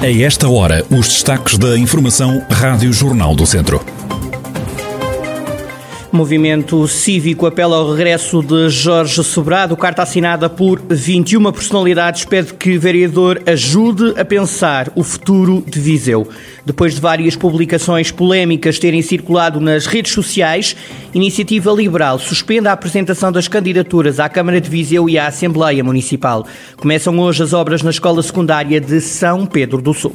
A esta hora, os destaques da Informação Rádio Jornal do Centro. Movimento Cívico apela ao regresso de Jorge Sobrado. Carta assinada por 21 personalidades pede que o vereador ajude a pensar o futuro de Viseu. Depois de várias publicações polémicas terem circulado nas redes sociais, Iniciativa Liberal suspende a apresentação das candidaturas à Câmara de Viseu e à Assembleia Municipal. Começam hoje as obras na Escola Secundária de São Pedro do Sul.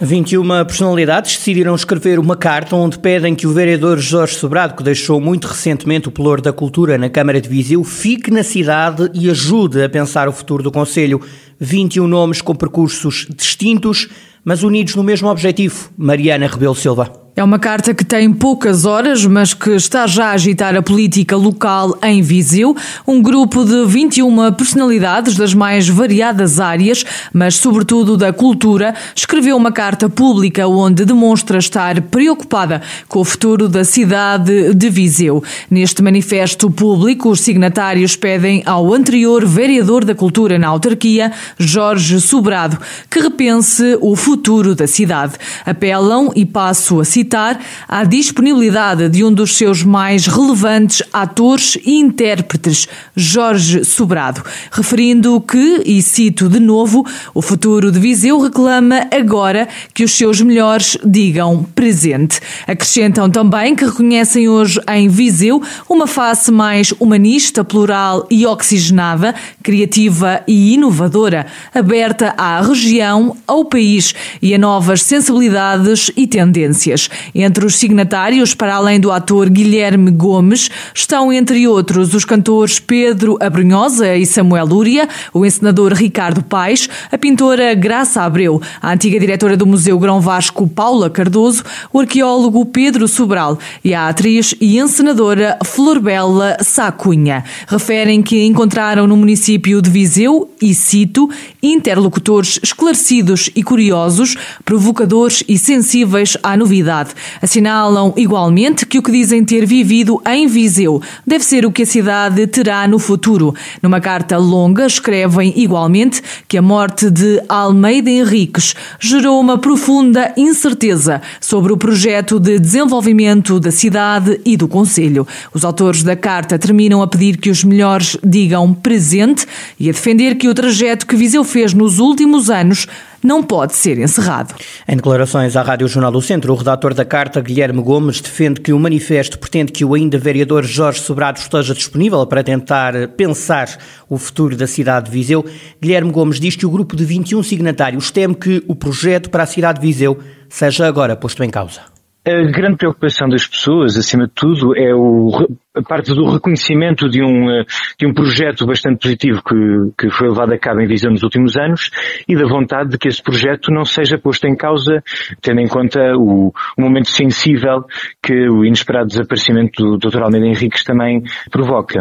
21 personalidades decidiram escrever uma carta onde pedem que o vereador Jorge Sobrado, que deixou muito recentemente o pelour da cultura na Câmara de Viseu, fique na cidade e ajude a pensar o futuro do Conselho. 21 nomes com percursos distintos, mas unidos no mesmo objetivo. Mariana Rebelo Silva. É uma carta que tem poucas horas, mas que está já a agitar a política local em Viseu. Um grupo de 21 personalidades das mais variadas áreas, mas sobretudo da cultura, escreveu uma carta pública onde demonstra estar preocupada com o futuro da cidade de Viseu. Neste manifesto público, os signatários pedem ao anterior vereador da cultura na autarquia, Jorge Sobrado, que repense o futuro da cidade. Apelam, e passo a citar, citar a disponibilidade de um dos seus mais relevantes atores e intérpretes, Jorge Sobrado, referindo que, e cito de novo, o futuro de Viseu reclama agora que os seus melhores digam presente. Acrescentam também que reconhecem hoje em Viseu uma face mais humanista, plural e oxigenada, criativa e inovadora, aberta à região, ao país e a novas sensibilidades e tendências. Entre os signatários, para além do ator Guilherme Gomes, estão, entre outros, os cantores Pedro Abrunhosa e Samuel Lúria, o encenador Ricardo Paes, a pintora Graça Abreu, a antiga diretora do Museu Grão Vasco Paula Cardoso, o arqueólogo Pedro Sobral e a atriz e encenadora Florbela Sacunha. Referem que encontraram no município de Viseu, e cito, interlocutores esclarecidos e curiosos, provocadores e sensíveis à novidade cidade. Assinalam igualmente que o que dizem ter vivido em Viseu deve ser o que a cidade terá no futuro. Numa carta longa, escrevem igualmente que a morte de Almeida Henriques gerou uma profunda incerteza sobre o projeto de desenvolvimento da cidade e do Conselho. Os autores da carta terminam a pedir que os melhores digam presente e a defender que o trajeto que Viseu fez nos últimos anos não pode ser encerrado. Em declarações à Rádio Jornal do Centro, o redator da carta, Guilherme Gomes, defende que o manifesto pretende que o ainda vereador Jorge Sobrado esteja disponível para tentar pensar o futuro da cidade de Viseu. Guilherme Gomes diz que o grupo de 21 signatários teme que o projeto para a cidade de Viseu seja agora posto em causa. A grande preocupação das pessoas, acima de tudo, é o, a parte do reconhecimento de um, eh, de um projeto bastante positivo que, que foi levado a cabo em Viseu nos últimos anos e da vontade de que esse projeto não seja posto em causa, tendo em conta o, o momento sensível que o inesperado desaparecimento do Dr. Almeida Henriques também provoca.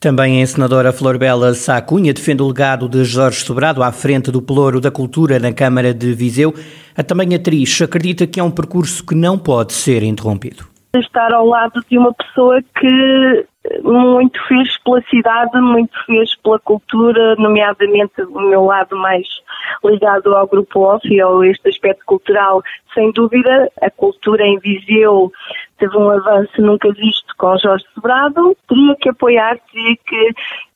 Também a encenadora Flor Bela Sacunha defende o legado de Jorge Sobrado à frente do Pelouro da Cultura na Câmara de Viseu. A também atriz acredita que é um percurso que não pode ser interrompido. Estar ao lado de uma pessoa que muito fez pela cidade, muito fez pela cultura, nomeadamente o meu lado mais ligado ao Grupo OFF e ao este aspecto cultural. Sem dúvida, a cultura em Viseu teve um avanço nunca visto com Jorge Sobrado, teria que apoiar, teria que,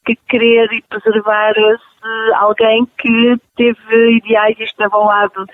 que querer e preservar esse alguém que teve ideais e esteve ao lado,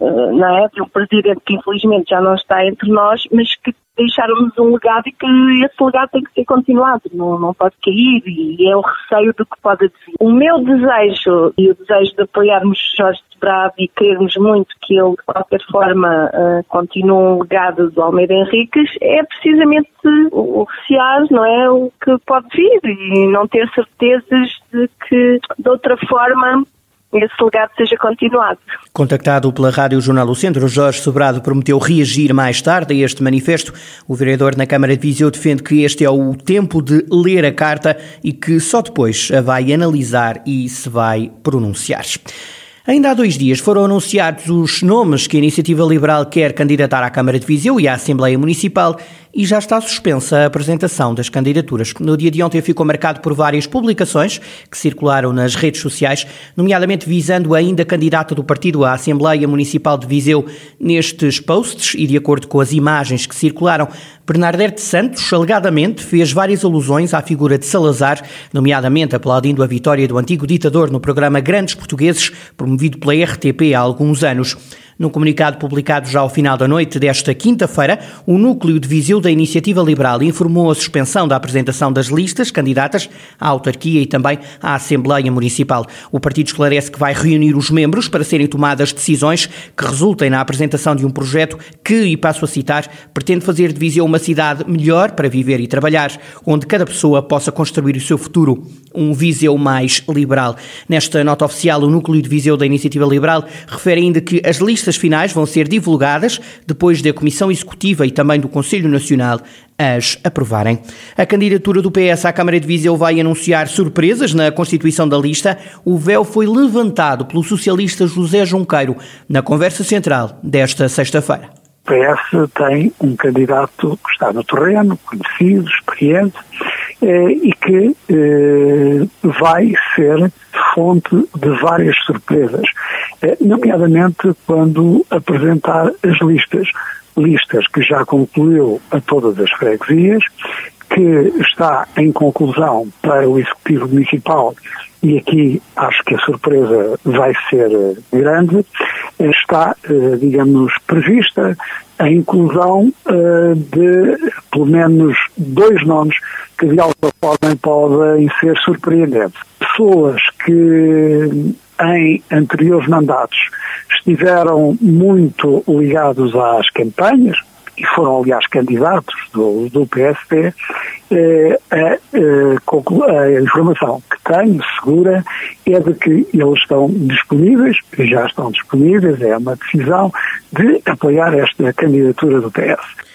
eh, não é, de um presidente que infelizmente já não está entre nós, mas que deixarmos um legado e que esse legado tem que ser continuado, não, não pode cair e é o receio do que pode vir. O meu desejo e o desejo de apoiarmos Jorge de Bravo e querermos muito que ele de qualquer forma uh, continue um legado do Almeida Henriques é precisamente o recear, não é, o que pode vir e não ter certezas de que de outra forma esse legado seja continuado. Contactado pela Rádio Jornal do Centro, Jorge Sobrado prometeu reagir mais tarde a este manifesto. O vereador na Câmara de Viseu defende que este é o tempo de ler a carta e que só depois a vai analisar e se vai pronunciar. Ainda há dois dias foram anunciados os nomes que a Iniciativa Liberal quer candidatar à Câmara de Viseu e à Assembleia Municipal e já está suspensa a apresentação das candidaturas. No dia de ontem ficou marcado por várias publicações que circularam nas redes sociais, nomeadamente visando a ainda candidata do partido à Assembleia Municipal de Viseu nestes posts e de acordo com as imagens que circularam, Bernardete Santos alegadamente fez várias alusões à figura de Salazar, nomeadamente aplaudindo a vitória do antigo ditador no programa Grandes Portugueses, promovido pela RTP há alguns anos. Num comunicado publicado já ao final da noite desta quinta-feira, o núcleo de Viseu da Iniciativa Liberal informou a suspensão da apresentação das listas candidatas à autarquia e também à Assembleia Municipal. O partido esclarece que vai reunir os membros para serem tomadas decisões que resultem na apresentação de um projeto que, e passo a citar, pretende fazer de Viseu uma cidade melhor para viver e trabalhar, onde cada pessoa possa construir o seu futuro. Um Viseu mais liberal. Nesta nota oficial, o núcleo de Viseu da Iniciativa Liberal refere ainda que as listas listas finais vão ser divulgadas depois da Comissão Executiva e também do Conselho Nacional as aprovarem. A candidatura do PS à Câmara de Viseu vai anunciar surpresas na constituição da lista. O véu foi levantado pelo socialista José Junqueiro na conversa central desta sexta-feira. O PS tem um candidato que está no terreno, conhecido, experiente, e que eh, vai ser fonte de várias surpresas, eh, nomeadamente quando apresentar as listas. Listas que já concluiu a todas as freguesias, que está em conclusão para o Executivo Municipal, e aqui acho que a surpresa vai ser grande, está, digamos, prevista a inclusão de pelo menos dois nomes que de alguma forma podem ser surpreendentes. Pessoas que em anteriores mandatos estiveram muito ligados às campanhas, e foram, aliás, candidatos do, do PSD, eh, a, a, informação que tenho, segura, é de que eles estão disponíveis, já estão disponíveis, é uma decisão de apoiar esta candidatura do PS.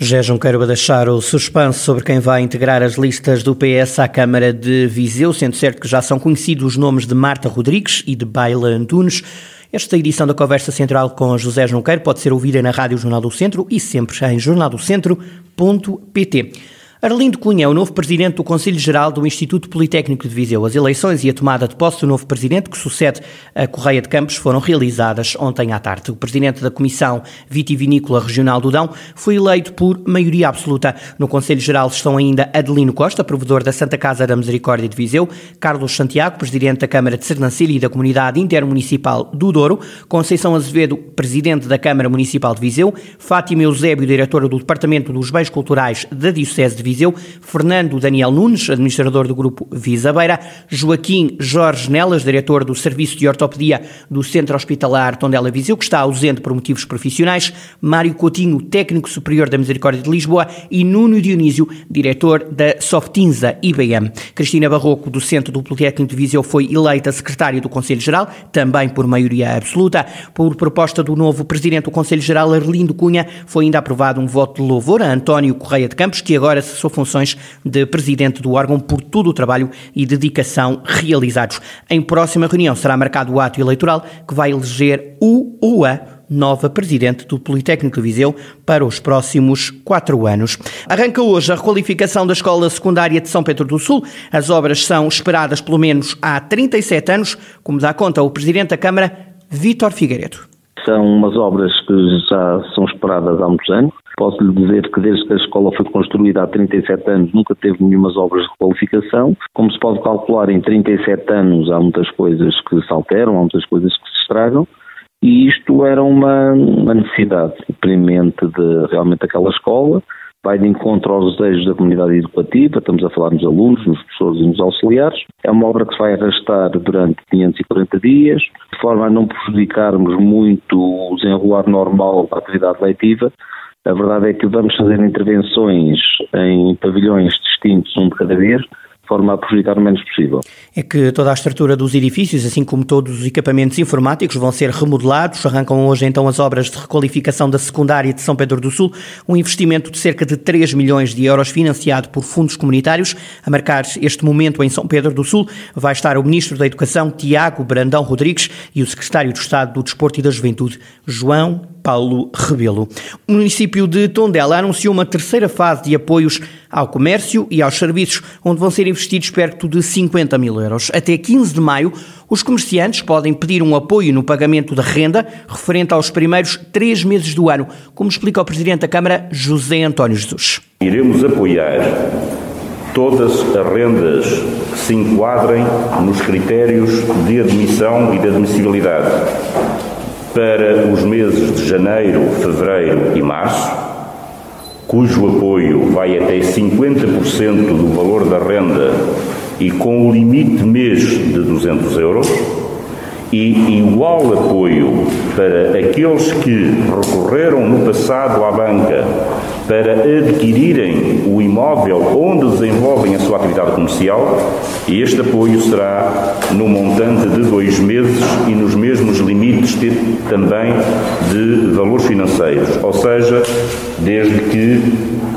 José Junqueiro a deixar o suspense sobre quem vai integrar as listas do PS à Câmara de Viseu, sendo certo que já são conhecidos os nomes de Marta Rodrigues e de Baila Antunes. Esta edição da Conversa Central com José Junqueiro pode ser ouvida na Rádio Jornal do Centro e sempre em jornaldocentro.pt. Arlindo Cunha é o novo presidente do Conselho Geral do Instituto Politécnico de Viseu. As eleições e a tomada de posse do novo presidente, que sucede a Correia de Campos, foram realizadas ontem à tarde. O presidente da Comissão Vitivinícola Regional do Dão foi eleito por maioria absoluta. No Conselho Geral estão ainda Adelino Costa, provedor da Santa Casa da Misericórdia de Viseu, Carlos Santiago, presidente da Câmara de Sernancelha e da Comunidade Intermunicipal do Douro, Conceição Azevedo, presidente da Câmara Municipal de Viseu, Fátima Eusébio, diretora do Departamento dos Bens Culturais da Diocese de Viseu, Fernando Daniel Nunes, administrador do grupo Visa Beira, Joaquim Jorge Nelas, diretor do Serviço de Ortopedia do Centro Hospitalar Tondela Viseu, que está ausente por motivos profissionais, Mário Coutinho, técnico superior da Misericórdia de Lisboa e Nuno Dionísio, diretor da Softinza IBM. Cristina Barroco, do Centro do Politécnico de Viseu, foi eleita secretária do Conselho Geral, também por maioria absoluta. Por proposta do novo presidente do Conselho Geral, Arlindo Cunha, foi ainda aprovado um voto de louvor a António Correia de Campos, que agora se cessou funções de presidente do órgão por todo o trabalho e dedicação realizados. Em próxima reunião será marcado o ato eleitoral que vai eleger o ou a nova presidente do Politécnico de Viseu para os próximos quatro anos. Arranca hoje a requalificação da Escola Secundária de São Pedro do Sul. As obras são esperadas pelo menos há 37 anos, como dá conta o presidente da Câmara, Vítor Figueiredo. São umas obras que já são esperadas há muitos anos. Posso lhe dizer que desde que a escola foi construída há 37 anos nunca teve nenhumas obras de qualificação. Como se pode calcular, em 37 anos há muitas coisas que se alteram, há muitas coisas que se estragam. E isto era uma, uma necessidade premente de realmente aquela escola. Vai de encontro aos desejos da comunidade educativa, estamos a falar nos alunos, nos professores e nos auxiliares. É uma obra que se vai arrastar durante 540 dias, de forma a não prejudicarmos muito o desenrolar normal da atividade leitiva, a verdade é que vamos fazer intervenções em pavilhões distintos, um de cada vez, forma a prejudicar o menos possível. É que toda a estrutura dos edifícios, assim como todos os equipamentos informáticos, vão ser remodelados. Arrancam hoje então as obras de requalificação da secundária de São Pedro do Sul, um investimento de cerca de 3 milhões de euros financiado por fundos comunitários. A marcar este momento em São Pedro do Sul vai estar o Ministro da Educação, Tiago Brandão Rodrigues, e o Secretário de Estado do Desporto e da Juventude, João Paulo Rebelo. O município de Tondela anunciou uma terceira fase de apoios ao comércio e aos serviços, onde vão ser investidos perto de 50 mil euros. Até 15 de maio, os comerciantes podem pedir um apoio no pagamento da renda referente aos primeiros três meses do ano, como explica o Presidente da Câmara, José António Jesus. Iremos apoiar todas as rendas que se enquadrem nos critérios de admissão e de admissibilidade para os meses de janeiro, fevereiro e março, cujo apoio vai até 50% do valor da renda e com o limite mês de 200 euros, e igual apoio para aqueles que recorreram no passado à banca para adquirirem o imóvel onde desenvolvem a sua atividade comercial e este apoio será no montante de dois meses e nos mesmos limites de, também de valores financeiros, ou seja, desde que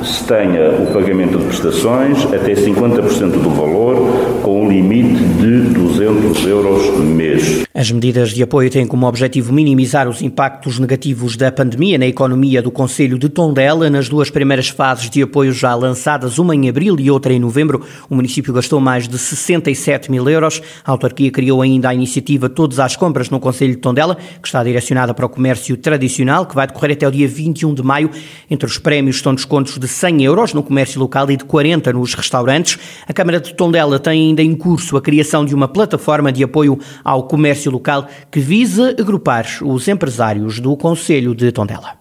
se tenha o pagamento de prestações até 50% do valor, com um limite de 200 euros mês. As medidas de apoio têm como objetivo minimizar os impactos negativos da pandemia na economia do Conselho de Tondela. Nas duas primeiras fases de apoio já lançadas, uma em abril e outra em novembro, o município gastou mais de 67 mil euros. A autarquia criou ainda a iniciativa Todos às Compras no Conselho de Tondela, que está direcionada para o comércio tradicional, que vai decorrer até o dia 21 de maio. Entre os prémios estão descontos de 100 euros no comércio local e de 40 nos restaurantes. A Câmara de Tondela tem ainda em curso a criação de uma plataforma de apoio ao comércio local que visa agrupar os empresários do Conselho de Tondela.